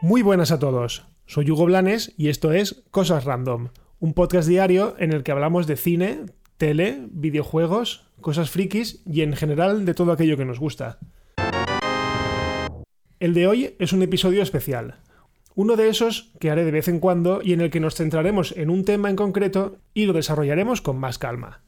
Muy buenas a todos. Soy Hugo Blanes y esto es Cosas Random, un podcast diario en el que hablamos de cine, tele, videojuegos, cosas frikis y en general de todo aquello que nos gusta. El de hoy es un episodio especial. Uno de esos que haré de vez en cuando y en el que nos centraremos en un tema en concreto y lo desarrollaremos con más calma.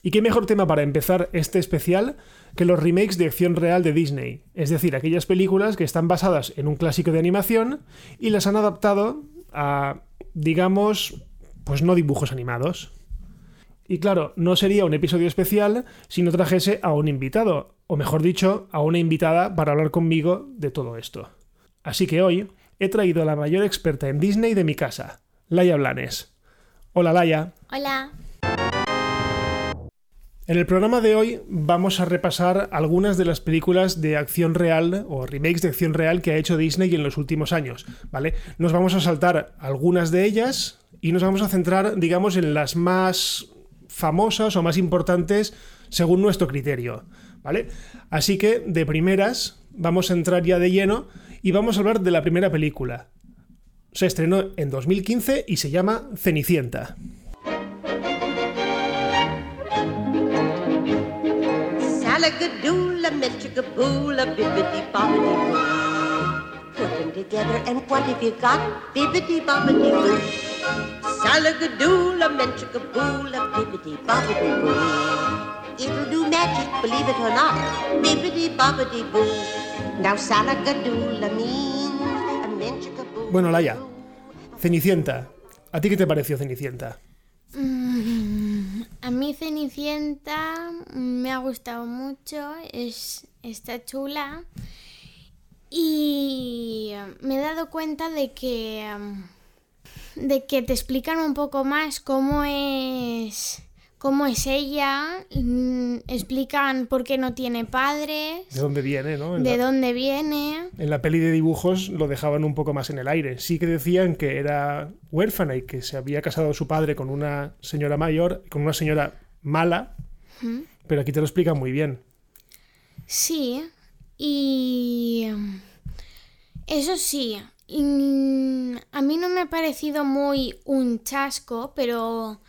¿Y qué mejor tema para empezar este especial que los remakes de acción real de Disney? Es decir, aquellas películas que están basadas en un clásico de animación y las han adaptado a, digamos, pues no dibujos animados. Y claro, no sería un episodio especial si no trajese a un invitado, o mejor dicho, a una invitada para hablar conmigo de todo esto. Así que hoy he traído a la mayor experta en Disney de mi casa, Laia Blanes. Hola Laia. Hola. En el programa de hoy vamos a repasar algunas de las películas de acción real o remakes de acción real que ha hecho Disney en los últimos años, ¿vale? Nos vamos a saltar algunas de ellas y nos vamos a centrar, digamos, en las más famosas o más importantes según nuestro criterio, ¿vale? Así que, de primeras, vamos a entrar ya de lleno y vamos a hablar de la primera película. Se estrenó en 2015 y se llama Cenicienta. It'll do magic, believe it or not. Now salagadoola means a menchicaboo. Bueno, Laia, Cenicienta. ¿A ti qué te pareció Cenicienta? Mm, a mí Cenicienta me ha gustado mucho, es, está chula y me he dado cuenta de que, de que te explican un poco más cómo es cómo es ella, mm, explican por qué no tiene padres. De dónde viene, ¿no? de dónde viene. En la peli de dibujos lo dejaban un poco más en el aire. Sí que decían que era huérfana y que se había casado su padre con una señora mayor, con una señora mala, pero aquí te lo explican muy bien. Sí, y eso sí, a mí no me ha parecido muy un chasco, pero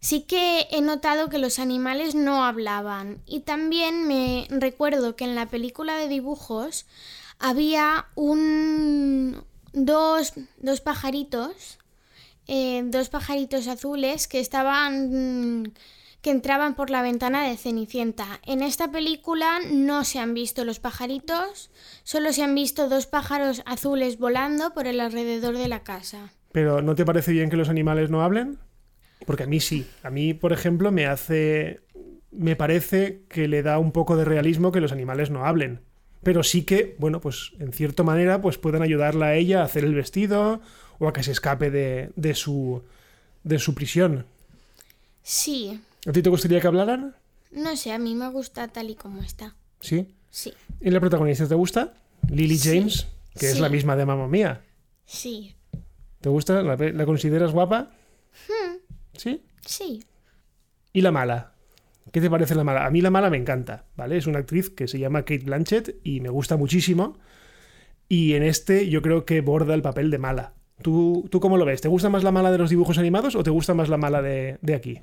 Sí que he notado que los animales no hablaban y también me recuerdo que en la película de dibujos había un dos, dos pajaritos, eh, dos pajaritos azules que estaban que entraban por la ventana de Cenicienta. En esta película no se han visto los pajaritos, solo se han visto dos pájaros azules volando por el alrededor de la casa. Pero ¿no te parece bien que los animales no hablen? Porque a mí sí. A mí, por ejemplo, me hace. Me parece que le da un poco de realismo que los animales no hablen. Pero sí que, bueno, pues en cierta manera, pues pueden ayudarla a ella a hacer el vestido o a que se escape de, de su. de su prisión. Sí. ¿A ti te gustaría que hablaran? No sé, a mí me gusta tal y como está. ¿Sí? Sí. ¿Y la protagonista te gusta? Lily James, que es la misma de Mamma Mía. Sí. ¿Te gusta? ¿La, consideras guapa? ¿Sí? Sí. ¿Y la mala? ¿Qué te parece la mala? A mí la mala me encanta, ¿vale? Es una actriz que se llama Kate Blanchett y me gusta muchísimo. Y en este yo creo que borda el papel de mala. ¿Tú, ¿Tú cómo lo ves? ¿Te gusta más la mala de los dibujos animados o te gusta más la mala de, aquí?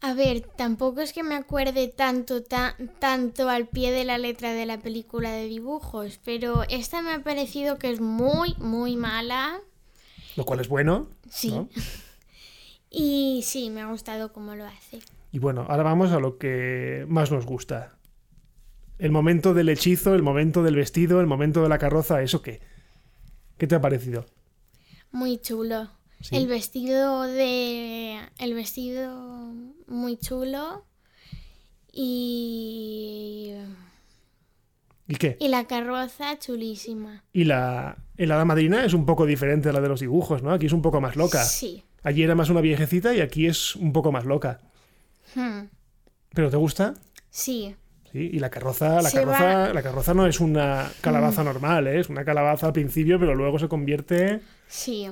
A ver, tampoco es que me acuerde tanto, tanto al pie de la letra de la película de dibujos, pero esta me ha parecido que es muy, muy mala. Lo cual es bueno. Sí. Y sí, me ha gustado cómo lo hace. Y bueno, ahora vamos a lo que más nos gusta. El momento del hechizo, el momento del vestido, el momento de la carroza, ¿eso qué? ¿Qué te ha parecido? Muy chulo. El vestido de. El vestido muy chulo. Y. ¿Y qué? Y la carroza chulísima. Y la, y la madrina es un poco diferente a la de los dibujos, ¿no? Aquí es un poco más loca. Sí. Allí era más una viejecita y aquí es un poco más loca. Hmm. ¿Pero te gusta? Sí. Sí, y la carroza, la carroza, la carroza no es una calabaza hmm. normal, ¿eh? es una calabaza al principio, pero luego se convierte. Sí.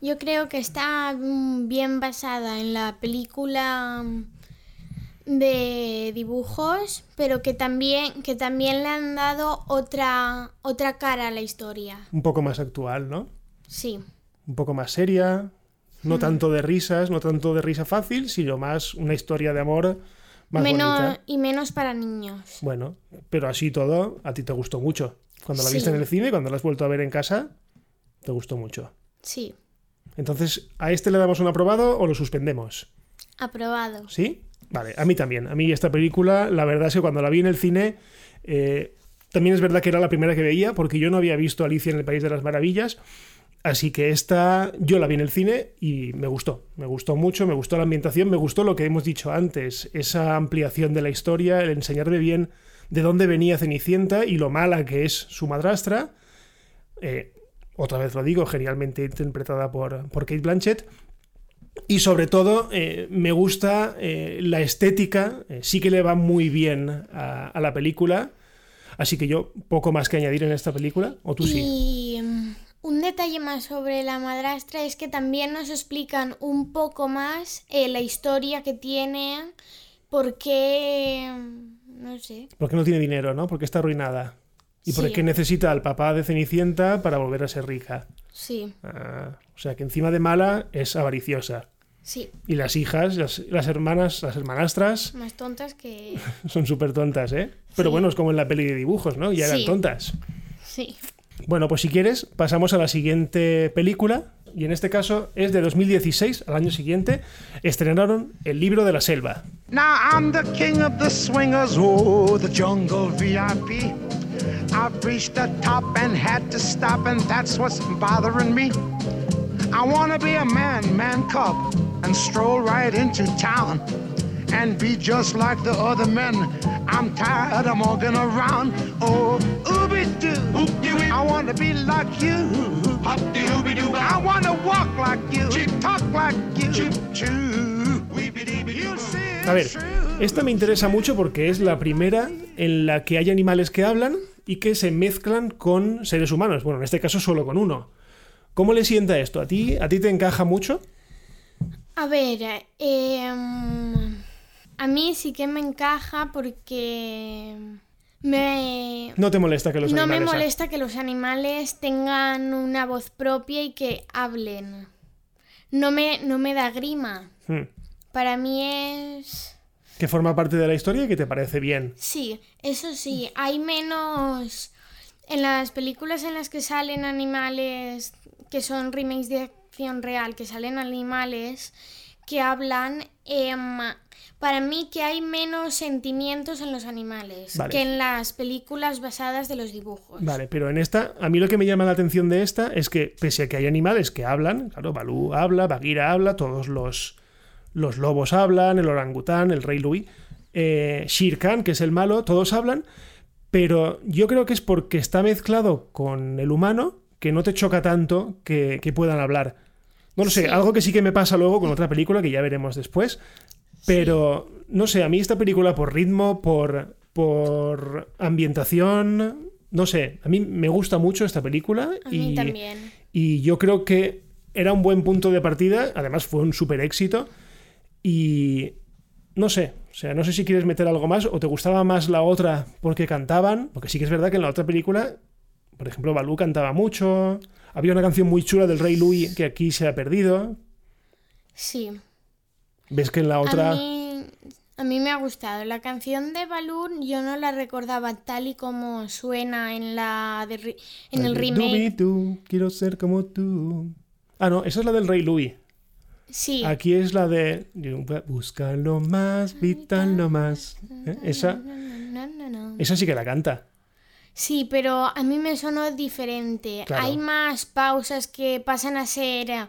Yo creo que está bien basada en la película de dibujos, pero que también, que también le han dado otra, otra cara a la historia. Un poco más actual, ¿no? Sí. Un poco más seria, no tanto de risas, no tanto de risa fácil, sino más una historia de amor más Menos, bonita. y menos para niños. Bueno, pero así todo, a ti te gustó mucho. Cuando la viste en el cine, cuando la has vuelto a ver en casa, te gustó mucho. Sí. Entonces, ¿a este le damos un aprobado o lo suspendemos? Aprobado. ¿Sí? Vale, a mí también. A mí esta película, la verdad es que cuando la vi en el cine, eh, también es verdad que era la primera que veía, porque yo no había visto Alicia en el País de las Maravillas. Así que esta yo la vi en el cine y me gustó. Me gustó mucho, me gustó la ambientación, me gustó lo que hemos dicho antes, esa ampliación de la historia, el enseñarme bien de dónde venía Cenicienta y lo mala que es su madrastra. Eh, otra vez lo digo, genialmente interpretada por, por Kate Blanchett. Y sobre todo, eh, me gusta eh, la estética, sí que le va muy bien a, la película. Así que yo, poco más que añadir en esta película, o tú sí. Mm, un detalle más sobre la madrastra es que también nos explican un poco más eh, la historia que tiene, por qué, no sé. Porque no tiene dinero, ¿no? Porque está arruinada. Y Sí. porque necesita al papá de Cenicienta para volver a ser rica. Sí, Ah, o sea que encima de mala es avariciosa. sí, Y las hijas, las, las hermanas, las hermanastras, más tontas que... son súper tontas, ¿eh? Pero Sí. bueno, es como en la peli de dibujos, ¿no? Ya eran Sí. tontas. Sí. Bueno, pues si quieres, pasamos a la siguiente película. Y en este caso es de 2016, al año siguiente, estrenaron El libro de la selva. Now I'm the king of the swingers, oh, the jungle VIP. I've reached the top and had to stop, and that's what's bothering me. I wanna be a man, man cub, and stroll right into town and be just like the other men. I'm tired of walking around. Oh, ooby doo. I wanna be like you. I wanna walk like you, talk like you. You see A ver, esta me interesa mucho porque es la primera en la que hay animales que hablan y que se mezclan con seres humanos. Bueno, en este caso solo con uno. ¿Cómo le sienta esto? ¿A ti, a ti te encaja mucho? A ver, eh, mm, a mí sí que me encaja porque me... ¿No te molesta que los No me animales ha- molesta que los animales tengan una voz propia y que hablen. No me, no me da grima. Hmm. Para mí es... Que forma parte de la historia y que te parece bien. Sí, eso sí, hay menos... En las películas en las que salen animales que son remakes de acción real, que salen animales que hablan, em, para mí que hay menos sentimientos en los animales Vale. que en las películas basadas de los dibujos. Vale, pero en esta, a mí lo que me llama la atención de esta es que, pese a que hay animales que hablan, claro, Balú habla, Bagheera habla, todos los, los lobos hablan, el orangután, el rey Louis, eh, Khan, que es el malo, todos hablan, pero yo creo que es porque está mezclado con el humano que no te choca tanto que, que puedan hablar. No lo sé, Sí. algo que sí que me pasa luego con otra película que ya veremos después, pero no sé, a mí esta película por ritmo, por, por ambientación, no sé, a mí me gusta mucho esta película A y, mí también. y yo creo que era un buen punto de partida, además fue un súper éxito y no sé, o sea, no sé si quieres meter algo más o te gustaba más la otra porque cantaban, porque sí que es verdad que en la otra película, por ejemplo, Balú cantaba mucho, había una canción muy chula del Rey Louis que aquí se ha perdido, Sí. ves que en la otra... A mí, a mí me ha gustado. La canción de Balloon yo no la recordaba tal y como suena en la de en el remake. Tú, quiero ser como tú. Ah, no, esa es la del Rey Louis. Sí. Aquí es la de busca lo más vital lo más. ¿Eh? Esa, No, no, no. esa sí que la canta. Sí, pero a mí me sonó diferente. Claro. Hay más pausas que pasan a ser eh,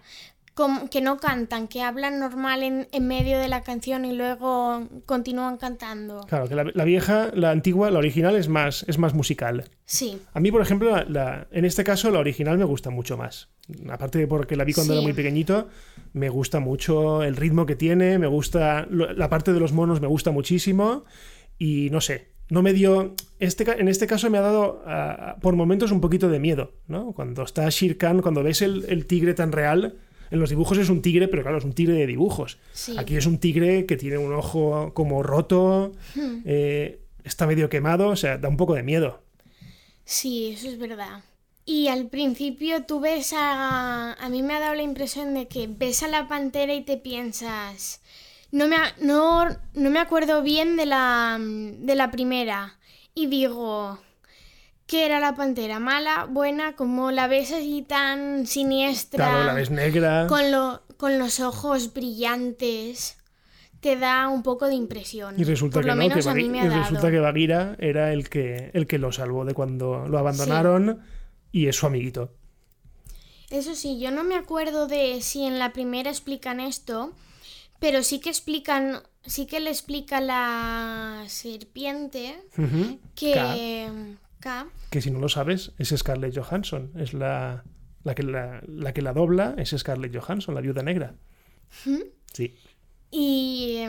como que no cantan, que hablan normal en, en medio de la canción y luego continúan cantando. Claro, que la, la vieja, la antigua, la original es más, es más musical. Sí, A mí, por ejemplo, la- la- en este caso, la original me gusta mucho más. Aparte de porque la vi cuando Sí. era muy pequeñito, me gusta mucho el ritmo que tiene, me gusta. La parte de los monos me gusta muchísimo. Y no sé, no me dio. Este, en este caso me ha dado ah, por momentos un poquito de miedo, ¿no? Cuando está Shere Khan, cuando ves el, el tigre tan real, En los dibujos es un tigre, pero claro, es un tigre de dibujos. Sí. Aquí es un tigre que tiene un ojo como roto, Hmm. eh, está medio quemado, o sea, da un poco de miedo. Sí, eso es verdad. Y al principio tú ves a... A mí me ha dado la impresión de que ves a la pantera y te piensas... No me, no, no me acuerdo bien de la, de la primera. Y digo... ¿Qué era la pantera? ¿Mala? ¿Buena? Como la ves así tan siniestra. Claro, la ves negra. con, lo, con los ojos brillantes. Te da un poco de impresión. Y resulta Por que lo no, menos que a mí Bagui- me y ha dado. resulta que Bagheera era el que, el que lo salvó de cuando lo abandonaron y es su amiguito. Eso sí, yo no me acuerdo de si en la primera explican esto, pero sí que explican, sí que le explica la serpiente que K, Que si no lo sabes, es Scarlett Johansson. Es la, la, que, la, la que la dobla, es Scarlett Johansson, la viuda negra. Sí. y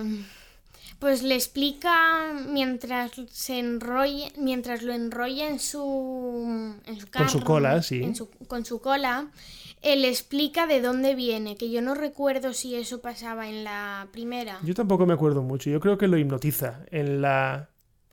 pues le explica mientras se enrolla, mientras lo enrolla en su, en su Con su cola, sí. en su- con su cola, él explica de dónde viene, que yo no recuerdo si eso pasaba en la primera. Yo tampoco me acuerdo mucho. Yo creo que lo hipnotiza. En la.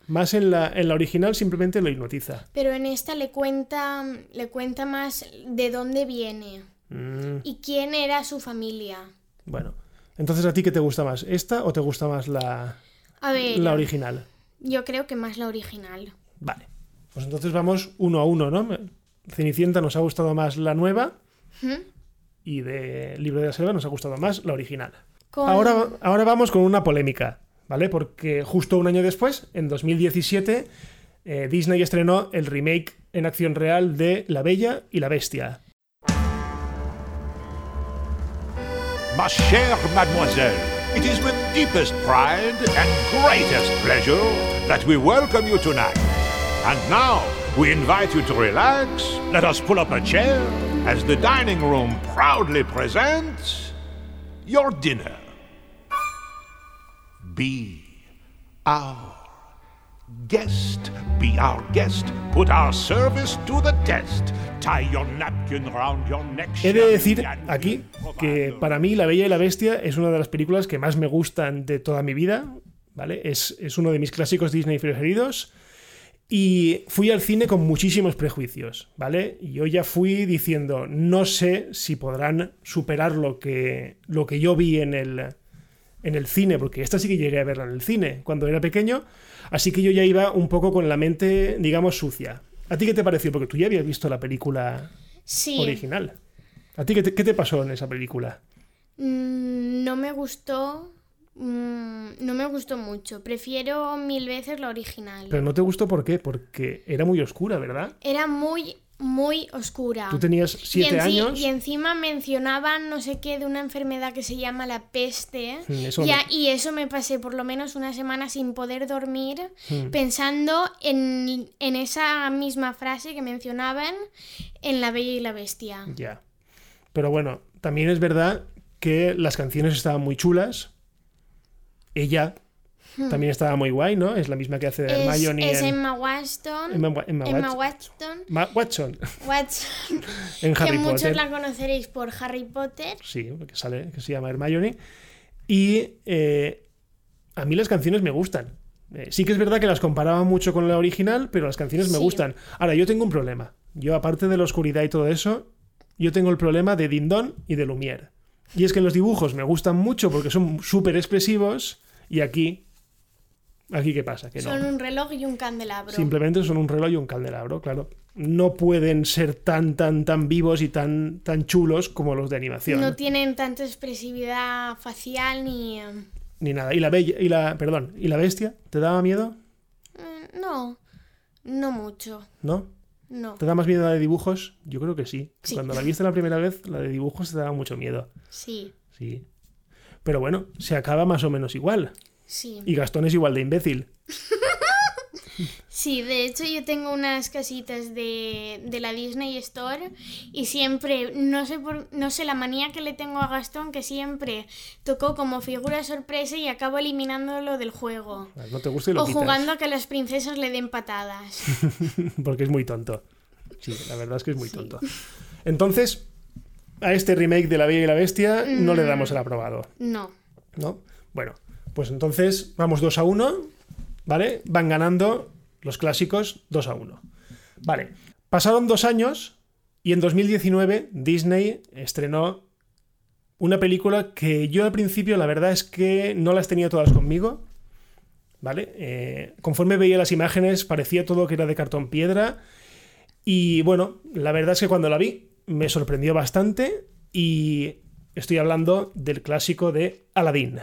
Más en la, en la original simplemente lo hipnotiza. Pero en esta le cuenta, le cuenta más de dónde viene Mm, y quién era su familia. bueno. Entonces, ¿a ti qué te gusta más? ¿Esta o te gusta más la, A ver, la original? yo creo que más la original. Vale. Pues entonces vamos uno a uno, ¿no? Cenicienta nos ha gustado más la nueva ¿Mm? y de Libro de la Selva nos ha gustado más la original. Con- Ahora, ahora vamos con una polémica, ¿vale? Porque justo un año después, en 2017, eh, Disney estrenó el remake en acción real de La Bella y la Bestia. Ma chère mademoiselle, it is with deepest pride and greatest pleasure that we welcome you tonight. And now, we invite you to relax. Let us pull up a chair as the dining room proudly presents your dinner. Be our guest. Be our guest. Put our service to the test. Tie your napkin round your neck. He de decir aquí que para mí La Bella y la Bestia es una de las películas que más me gustan de toda mi vida, ¿vale? Es, es uno de mis clásicos Disney preferidos. Y fui al cine con muchísimos prejuicios, ¿vale? Yo ya fui diciendo, no sé si podrán superar lo que, lo que yo vi en el, en el cine, porque esta sí que llegué a verla en el cine cuando era pequeño, así que yo ya iba un poco con la mente, digamos, sucia. ¿A ti qué te pareció? Porque tú ya habías visto la película Sí, original. ¿A ti qué te, qué te pasó en esa película? mm, no me gustó, mm, no me gustó mucho. Prefiero mil veces la original. Pero no te gustó ¿por qué? Porque era muy oscura, ¿verdad? Era muy, muy oscura. Tú tenías siete y, años. y encima mencionaban no sé qué de una enfermedad que se llama la peste. Mm, eso no. y eso me pasé por lo menos una semana sin poder dormir Mm. pensando en, en esa misma frase que mencionaban en La Bella y la Bestia. Ya. Pero bueno, también es verdad que las canciones estaban muy chulas. Ella también estaba muy guay, ¿no? Es la misma que hace de Hmm. Es, Hermione es en- Emma Watson. Emma Emma Emma Watson. Watson. Watson en que Harry muchos Potter. la conoceréis por Harry Potter. Sí, que sale, que se llama Hermione. Y eh, a mí las canciones me gustan. Eh, sí que es verdad que las comparaba mucho con la original, pero las canciones me Sí. gustan. Ahora, yo tengo un problema. Yo, aparte de la oscuridad y todo eso, yo tengo el problema de Dindon y de Lumière. Y es que los dibujos me gustan mucho porque son súper expresivos y aquí... ¿Aquí qué pasa? Que no. Son un reloj y un candelabro. Simplemente son un reloj y un candelabro, claro. No pueden ser tan, tan, tan vivos y tan, tan chulos como los de animación. No tienen tanta expresividad facial ni... eh, Ni nada. ¿Y la bella, y la, perdón, ¿y la bestia? ¿Te daba miedo? eh, no, no mucho. ¿No? No. ¿Te da más miedo la de dibujos? Yo creo que sí. Sí. Cuando la viste la primera vez, la de dibujos te daba mucho miedo. Sí, Sí. Pero bueno, se acaba más o menos igual. Sí. Y Gastón es igual de imbécil. Sí, de hecho yo tengo unas casitas de, de la Disney Store y siempre, no sé por, no sé la manía que le tengo a Gastón que siempre tocó como figura sorpresa y acabo eliminándolo del juego. No te gusta y lo O quitas. jugando a que las princesas le den patadas. Porque es muy tonto. Sí, la verdad es que es muy tonto. Entonces, a este remake de La Bella y la Bestia no le damos el aprobado, No. ¿no? Bueno, pues entonces vamos 2 a 1, ¿vale? Van ganando los clásicos 2 a 1. Vale, pasaron dos años y en 2019 Disney estrenó una película que yo al principio la verdad es que no las tenía todas conmigo, ¿vale? Eh, conforme veía las imágenes parecía todo que era de cartón piedra y bueno, la verdad es que cuando la vi me sorprendió bastante y estoy hablando del clásico de Aladdin.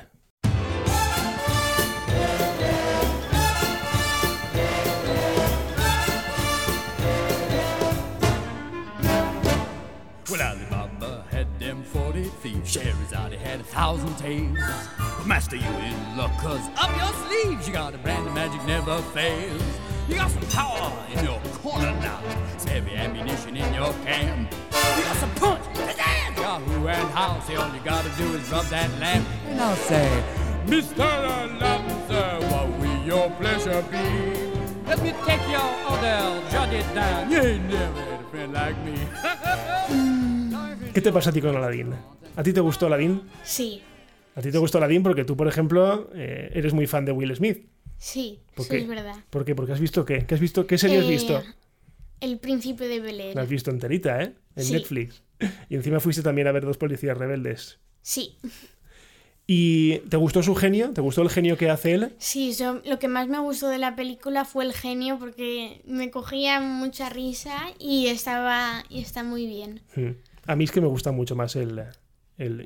Had a thousand tales. Master, you in luck, cause up your sleeves you got a brand of magic never fails. You got some power in your corner now. Some heavy ammunition in your camp. You got some punch, pizzazz, Yahoo and how. Say all you gotta do is rub that lamp. And I'll say, Mr. Sir, what will your pleasure be? Let me take your order, jot it down. You ain't never had a friend like me. ¿Qué te pasa a ti con Aladdin? ¿A ti te gustó Aladdin? Sí. A ti te gustó Aladdin porque tú, por ejemplo, eh, eres muy fan de Will Smith. Sí, ¿Por eso es verdad. ¿Por qué? Porque has visto qué? ¿Qué has visto? ¿Qué serie has Eh, visto? El príncipe de Belén. La has visto enterita, ¿eh? En Sí. Netflix. Y encima fuiste también a ver dos policías rebeldes. Sí. ¿Y te gustó su genio? ¿Te gustó el genio que hace él? Sí, yo- lo que más me gustó de la película fue el genio porque me cogía mucha risa y estaba y está muy bien. Hmm. A mí es que me gusta mucho más el,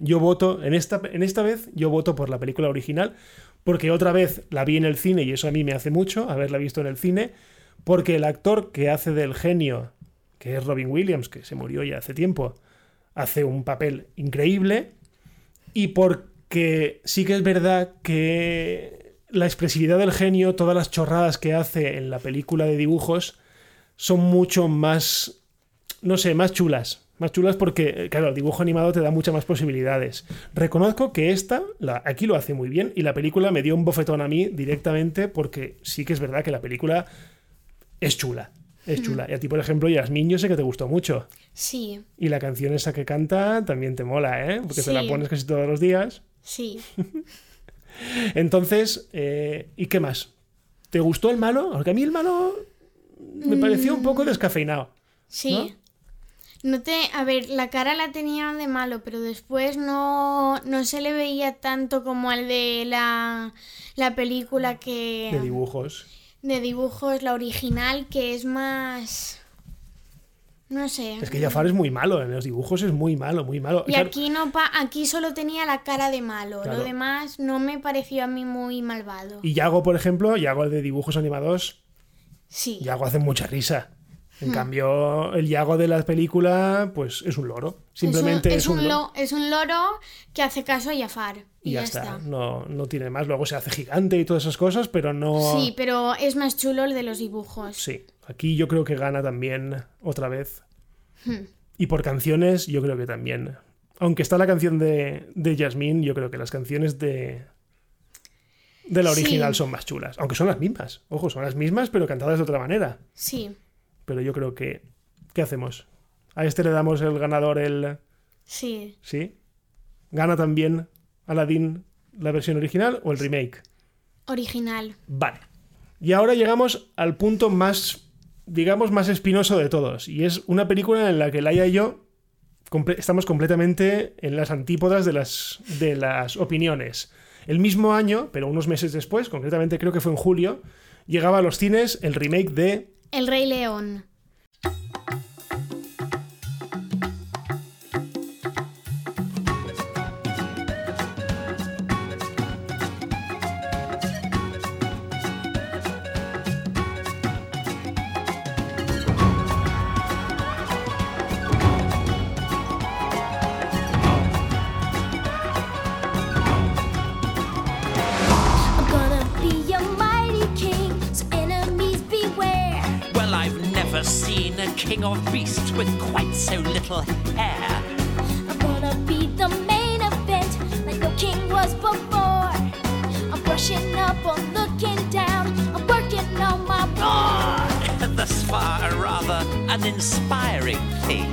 Yo voto, en esta, en esta vez, yo voto por la película original, porque otra vez la vi en el cine y eso a mí me hace mucho, haberla visto en el cine, porque el actor que hace del genio, que es Robin Williams, que se murió ya hace tiempo, hace un papel increíble, y porque sí que es verdad que la expresividad del genio, todas las chorradas que hace en la película de dibujos, son mucho más no sé, más chulas. Más chulas porque, eh, claro, el dibujo animado te da muchas más posibilidades. Reconozco que esta, la- aquí lo hace muy bien y la película me dio un bofetón a mí directamente porque sí que es verdad que la película es chula. Es chula. Y a ti, por ejemplo, Yasmin, yo sé que te gustó mucho. Sí, Y la canción esa que canta también te mola, ¿eh? Porque te la Sí. pones casi todos los días. sí. Entonces, eh, ¿y qué más? ¿Te gustó el malo? Porque a mí el malo me pareció un poco descafeinado. Sí. ¿No? Te, a ver, la cara la tenía de malo, pero después no, no se le veía tanto como el de la, la película que De dibujos. de dibujos, la original, que es más no sé. Es que Jafar es muy malo, en los dibujos es muy malo, muy malo. Y Claro, aquí no pa aquí solo tenía la cara de malo, Claro. lo demás no me pareció a mí muy malvado. Y Yago, por ejemplo, Yago el de dibujos animados, Sí. Yago hace mucha risa. En Hmm. cambio, el Yago de la película, pues es un loro. Simplemente es, es un, un, loro. lo- es un loro que hace caso a Jafar. Y, Y ya, está. No, no tiene más. Luego se hace gigante y todas esas cosas, pero no. Sí, pero es más chulo el de los dibujos. Sí. Aquí yo creo que gana también otra vez. Hmm. Y por canciones, yo creo que también. Aunque está la canción de, de Yasmín, yo creo que las canciones de. De la Sí. original son más chulas. Aunque son las mismas. Ojo, son las mismas, pero cantadas de otra manera. Sí, Pero yo creo que. ¿Qué hacemos? A este le damos el ganador el. sí. ¿Sí? ¿Gana también Aladdin la versión original o el remake? Original. Vale. Y ahora llegamos al punto más, digamos, más espinoso de todos. Y es una película en la que Laia y yo comple- estamos completamente en las antípodas de las, de las opiniones. El mismo año, pero unos meses después, concretamente creo que fue en julio, llegaba a los cines el remake de El Rey León. inspiring thing.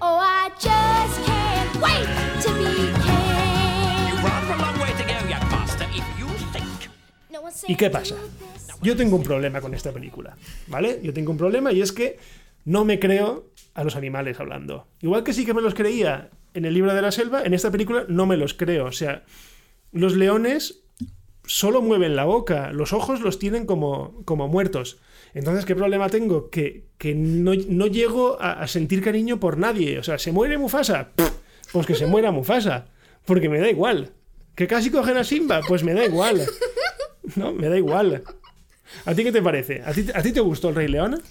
Oh, I just can't wait to be king. You've a long way to go, young master, if you think. ¿Y qué pasa? Yo tengo un problema con esta película, ¿vale? Yo tengo un problema y es que no me creo a los animales hablando. Igual que sí que me los creía en el libro de la selva, en esta película no me los creo. O sea, los leones solo mueven la boca, los ojos los tienen como, como muertos. Entonces, ¿qué problema tengo? Que, que no, no llego a, sentir cariño por nadie. O sea, ¿se muere Mufasa? Pues que se muera Mufasa. Porque me da igual. ¿Que casi cogen a Simba? Pues me da igual. No, me da igual. ¿A ti qué te parece? ¿A ti, a ti te gustó el Rey León?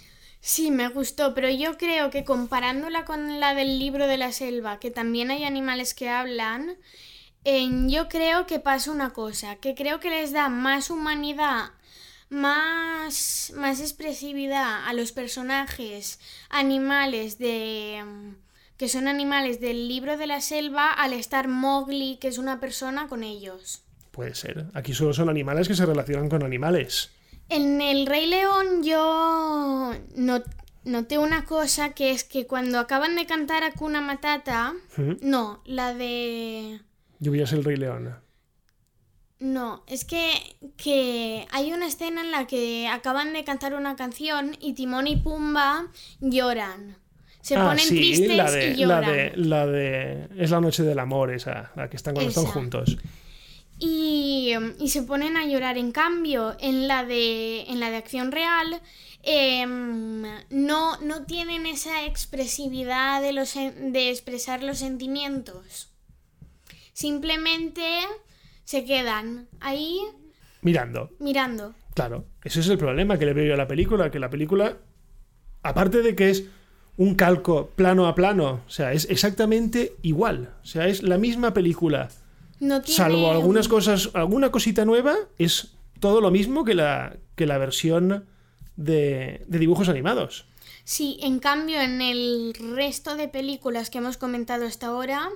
Sí, me gustó, pero yo creo que comparándola con la del libro de la selva, que también hay animales que hablan, eh, yo creo que pasa una cosa, que creo que les da más humanidad, más, más expresividad a los personajes animales de mm, que son animales del libro de la selva al estar Mowgli, que es una persona, con ellos. Puede ser. Aquí solo son animales que se relacionan con animales. En el Rey León yo no- noté una cosa que es que cuando acaban de cantar Hakuna Matata, no, la de... Ser el Rey León. No, es que, que hay una escena en la que acaban de cantar una canción y Timón y Pumba lloran. Se ah, ponen sí, tristes la de, y la lloran. de, la de... Es la noche del amor esa, la que están cuando están juntos. y, y se ponen a llorar. En cambio, en la de, en la de acción real, em, no, no tienen esa expresividad de, los, de expresar los sentimientos. Simplemente se quedan ahí Mirando. mirando. Claro, ese es el problema que le veo yo a la película, que la película, aparte de que es un calco plano a plano, o sea, es exactamente igual, o sea, es la misma película, No tiene... salvo algunas cosas, alguna cosita nueva, es todo lo mismo que la, que la versión de, de dibujos animados. Sí, en cambio, en el resto de películas que hemos comentado hasta ahora,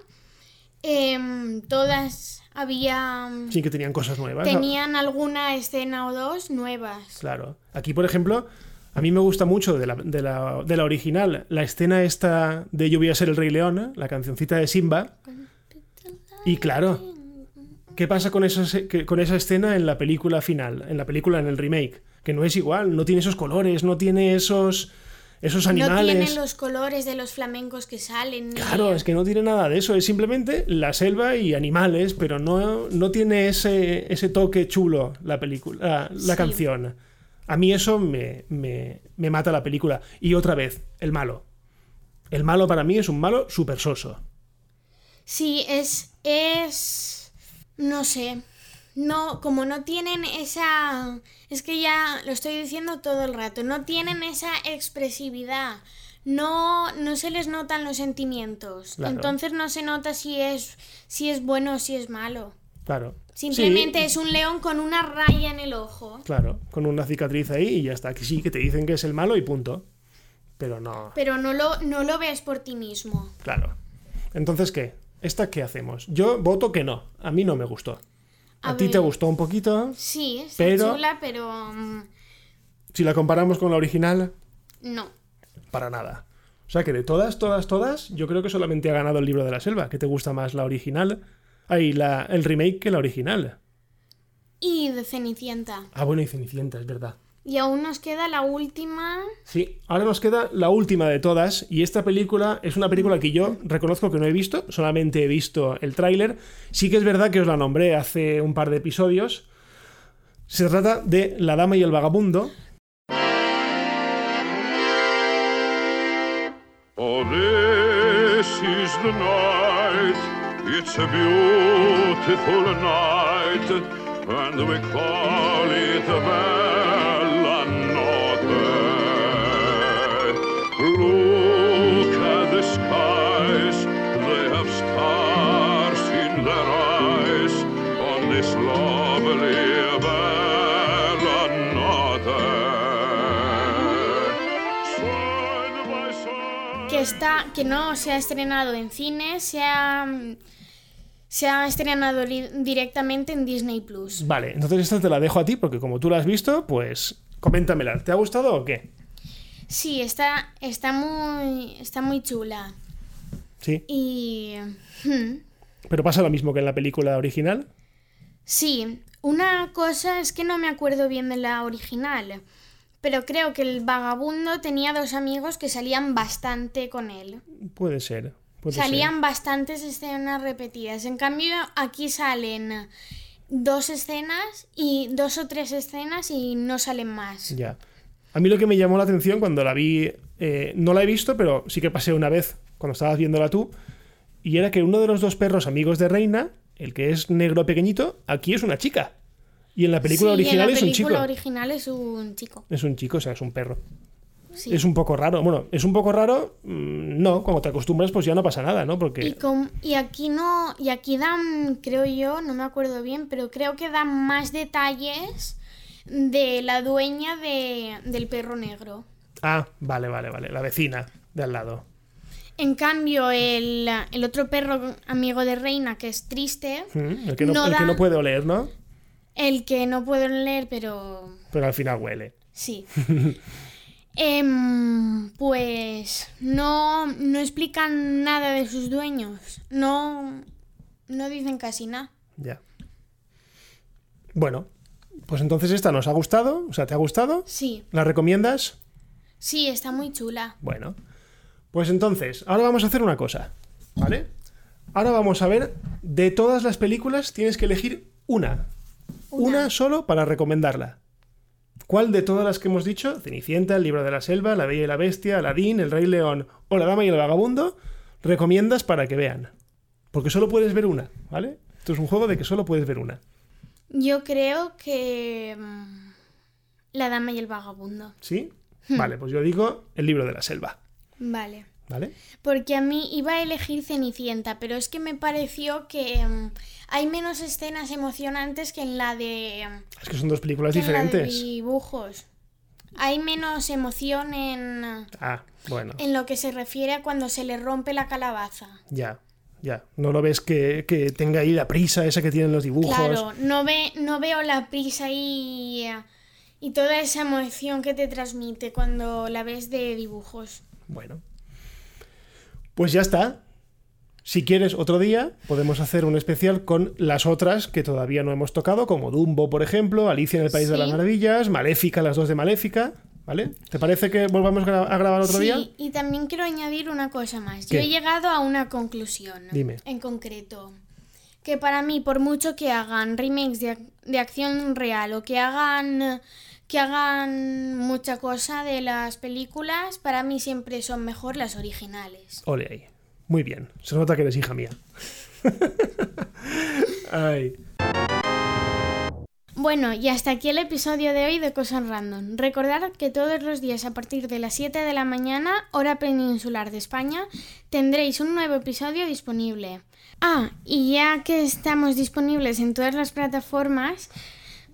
em, todas había... Sí que tenían cosas nuevas. ¿no? Tenían alguna escena o dos nuevas. Claro. Aquí, por ejemplo, a mí me gusta mucho de la, de la- de la original la escena esta de Yo voy a ser el Rey León, ¿eh? la cancioncita de Simba. Y claro, ¿qué pasa con esa, con esa escena en la película final, en la película, en el remake? Que no es igual, no tiene esos colores, no tiene esos, esos No animales. tienen los colores de los flamencos que salen. ni- Claro, es que no tiene nada de eso, es simplemente la selva y animales, pero no, no tiene ese, ese toque chulo la película, la, la Sí. canción. A mí eso me, me- me mata la película. Y otra vez, el malo. El malo para mí es un malo super soso. Sí, es. es. No sé. No, como no tienen esa. Es que ya lo estoy diciendo todo el rato. No tienen esa expresividad. No, no se les notan los sentimientos. Claro. Entonces no se nota si es, si es bueno o si es malo. Claro. Simplemente Sí, es un león con una raya en el ojo. Claro, con una cicatriz ahí y ya está. Que sí, que te dicen que es el malo y punto. Pero no. Pero no lo, no lo ves por ti mismo. Claro. Entonces, ¿qué? ¿Esta qué hacemos? Yo voto que no. A mí no me gustó. A, A ti te gustó un poquito. Sí, Pero- chula, pero. mm, Si la comparamos con la original, no. para nada. O sea que de todas, todas, todas, yo creo que solamente ha ganado el libro de la selva. que te gusta más la original? Ay, la, el remake que la original. Y de Cenicienta. Ah, bueno, y Cenicienta, es verdad. Y aún nos queda la última. Sí, ahora nos queda la última de todas. Y esta película es una película que yo reconozco que no he visto, solamente he visto el tráiler. Sí que es verdad que os la nombré hace un par de episodios. Se trata de La Dama y el Vagabundo. Oh, this is the night. It's a beautiful night, and we call it Bella Que no se ha estrenado en cine, se ha. Se ha estrenado directamente en Disney Plus. Vale, entonces esta te la dejo a ti porque como tú la has visto, pues coméntamela. ¿Te ha gustado o qué? Sí, está. está muy. está muy chula. Sí. Y. hmm, Pero pasa lo mismo que en la película original. Sí, Una cosa es que no me acuerdo bien de la original, pero creo que el vagabundo tenía dos amigos que salían bastante con él. Puede ser. puede Salían bastantes escenas repetidas. En cambio, aquí salen dos escenas y dos o tres escenas y no salen más. Ya. A mí lo que me llamó la atención cuando la vi, eh, no la he visto, pero sí que pasé una vez cuando estabas viéndola tú, y era que uno de los dos perros amigos de Reina, el que es negro pequeñito, aquí es una chica. Y en la película Sí, original en la es un chico. original es un chico. Es un chico, o sea, es un perro. Sí. Es un poco raro. Bueno, es un poco raro. mm, No, cuando te acostumbras, pues ya no pasa nada, ¿no? Porque. Y, aquí no, y aquí dan, creo yo, no me acuerdo bien, pero creo que dan más detalles de la dueña de, del perro negro. Ah, vale, vale, vale. La vecina de al lado. En cambio, el, el otro perro amigo de Reina, que es triste, Mm, El que no, No el que da- no puede oler, ¿no? El que no puedo leer, pero Pero al final huele. sí. Em, pues no, no explican nada de sus dueños. No, no dicen casi nada. Ya. Bueno, pues entonces esta nos ha gustado. O sea, ¿te ha gustado? Sí, ¿La recomiendas? sí, está muy chula. Bueno. Pues entonces, ahora vamos a hacer una cosa. ¿Vale? Ahora vamos a ver, de todas las películas tienes que elegir una. Una, solo para recomendarla. ¿Cuál de todas las que hemos dicho, Cenicienta, El libro de la selva, La Bella y la Bestia, Aladín, El Rey León o La Dama y el Vagabundo, recomiendas para que vean? Porque solo puedes ver una, ¿vale? Esto es un juego de que solo puedes ver una. Yo creo que mm, La Dama y el Vagabundo. ¿Sí? Vale, pues yo digo El libro de la selva, Vale. ¿Vale? Porque a mí iba a elegir Cenicienta, pero es que me pareció que mm, hay menos escenas emocionantes que en la de, mm, Es que son dos películas que en la de diferentes. dibujos. Hay menos emoción en, Ah, bueno, en lo que se refiere a cuando se le rompe la calabaza. ya, ya. No lo ves que, que tenga ahí la prisa esa que tienen los dibujos. Claro, no, ve, no veo la prisa y, y toda esa emoción que te transmite cuando la ves de dibujos. Bueno. Pues ya está. Si quieres otro día, podemos hacer un especial con las otras que todavía no hemos tocado, como Dumbo, por ejemplo, Alicia en el País de Sí. las Maravillas, Maléfica, las dos de Maléfica, ¿vale? ¿Te parece que volvamos gra- a grabar otro sí, día? y también quiero añadir una cosa más. ¿Qué? Yo he llegado a una conclusión. Dime. En concreto. Que para mí, por mucho que hagan remakes de, ac- de acción real o que hagan que hagan mucha cosa de las películas, para mí siempre son mejor las originales. Ole ahí. Muy bien. Se nota que eres hija mía. Ay. Bueno, y hasta aquí el episodio de hoy de Cosas Random. Recordad que todos los días a partir de las 7 de la mañana, hora peninsular de España, tendréis un nuevo episodio disponible. Ah, y ya que estamos disponibles en todas las plataformas,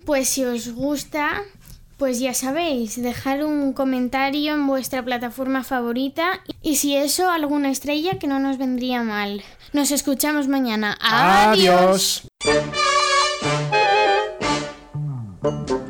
pues si os gusta, pues ya sabéis, dejar un comentario en vuestra plataforma favorita y si eso, alguna estrella que no nos vendría mal. Nos escuchamos mañana. Adiós. Adiós.